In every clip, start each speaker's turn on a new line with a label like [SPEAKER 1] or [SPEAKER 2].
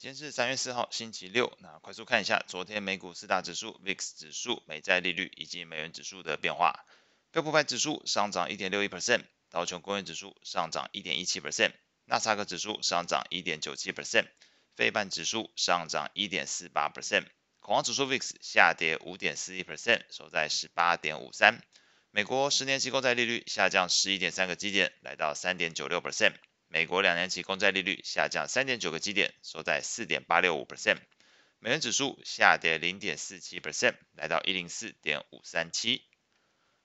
[SPEAKER 1] 今天是三月四号，星期六。那快速看一下昨天美股四大指数、VIX 指数、美债利率以及美元指数的变化。标普百指数上涨一点六一 percent，道琼工业指数上涨一点一七 percent，纳斯达克指数上涨一点九七 percent，费半指数上涨一点四八 percent，恐慌指数 VIX 下跌五点四一 percent，收在十八点五三。美国十年期公债利率下降十一点三个基点，来到三点九六 percent。美国两年期公债利率下降三点九个基点，收在四点八六五 percent。美元指数下跌零点四七 percent，来到一零四点五三七。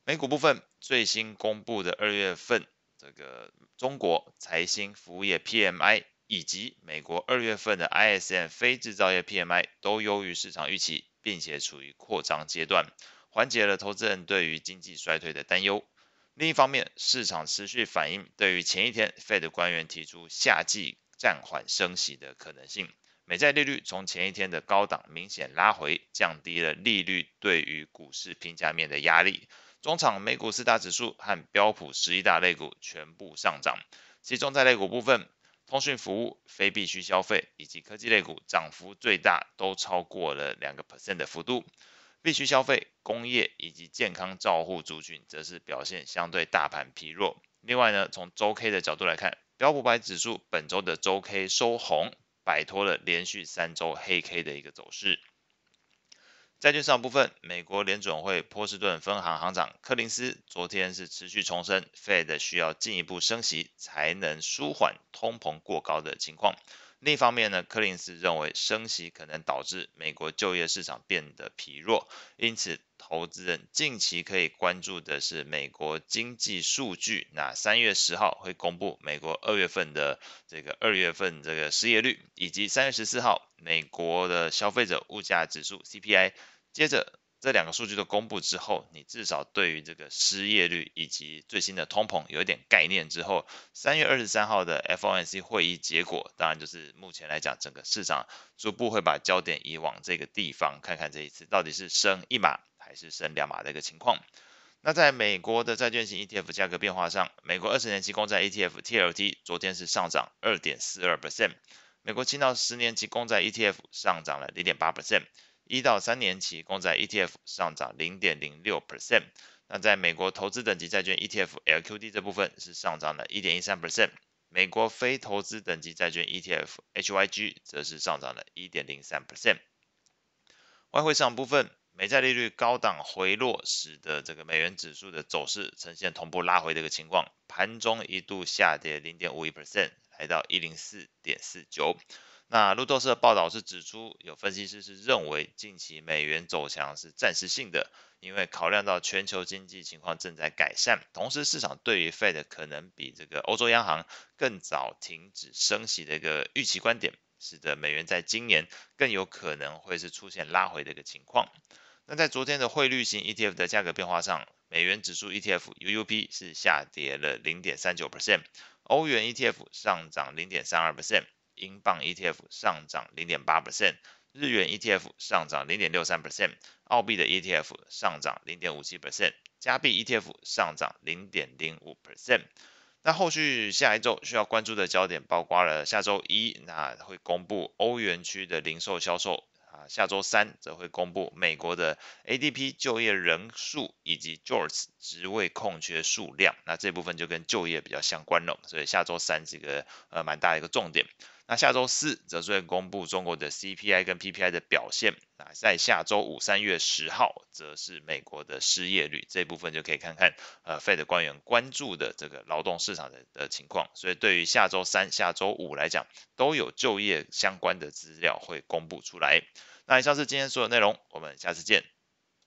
[SPEAKER 1] 美股部分，最新公布的二月份这个中国财新服务业 PMI 以及美国二月份的 ISM 非制造业 PMI 都优于市场预期，并且处于扩张阶段，缓解了投资人对于经济衰退的担忧。另一方面，市场持续反映对于前一天 Fed 官员提出夏季暂缓升息的可能性。美债利率从前一天的高档明显拉回，降低了利率对于股市评价面的压力。中场美股四大指数和标普十一大类股全部上涨，其中在类股部分，通讯服务、非必需消费以及科技类股涨幅最大，都超过了两个 percent 的幅度。必需消费、工业以及健康照护族群则是表现相对大盘疲弱。另外呢，从周 K 的角度来看，标普百指数本周的周 K 收红，摆脱了连续三周黑 K 的一个走势。债券市场部分，美国联准会波士顿分行行长柯林斯昨天是持续重申，Fed 需要进一步升息才能舒缓通膨过高的情况。另一方面呢，柯林斯认为升息可能导致美国就业市场变得疲弱，因此投资人近期可以关注的是美国经济数据。那三月十号会公布美国二月份的这个二月份这个失业率，以及三月十四号美国的消费者物价指数 CPI，接着。这两个数据都公布之后，你至少对于这个失业率以及最新的通膨有一点概念之后，三月二十三号的 FOMC 会议结果，当然就是目前来讲，整个市场逐步会把焦点移往这个地方，看看这一次到底是升一码还是升两码的一个情况。那在美国的债券型 ETF 价格变化上，美国二十年期公债 ETF TLT 昨天是上涨二点四二 percent，美国七到十年期公债 ETF 上涨了零点八 percent。一到三年期公债 ETF 上涨零点零六 percent，那在美国投资等级债券 ETF LQD 这部分是上涨了一点一三 percent，美国非投资等级债券 ETF HYG 则是上涨了一点零三 percent。外汇市场部分，美债利率高档回落，使得这个美元指数的走势呈现同步拉回的一个情况，盘中一度下跌零点五一 percent，来到一零四点四九。那路透社报道是指出，有分析师是认为近期美元走强是暂时性的，因为考量到全球经济情况正在改善，同时市场对于 Fed 可能比这个欧洲央行更早停止升息的一个预期观点，使得美元在今年更有可能会是出现拉回的一个情况。那在昨天的汇率型 ETF 的价格变化上，美元指数 ETF UUP 是下跌了零点三九 percent，欧元 ETF 上涨零点三二 percent。英镑 ETF 上涨零点八 percent，日元 ETF 上涨零点六三 percent，澳币的 ETF 上涨零点五七 percent，加币 ETF 上涨零点零五 percent。那后续下一周需要关注的焦点包括了下周一，那会公布欧元区的零售销售。啊，下周三则会公布美国的 ADP 就业人数以及 JOLTS 职位空缺数量，那这部分就跟就业比较相关了，所以下周三这个呃蛮大的一个重点。那下周四则是会公布中国的 CPI 跟 PPI 的表现，那在下周五三月十号则是美国的失业率，这部分就可以看看呃 Fed 官员关注的这个劳动市场的的情况，所以对于下周三、下周五来讲，都有就业相关的资料会公布出来。那以上是今天所有内容，我们下次见。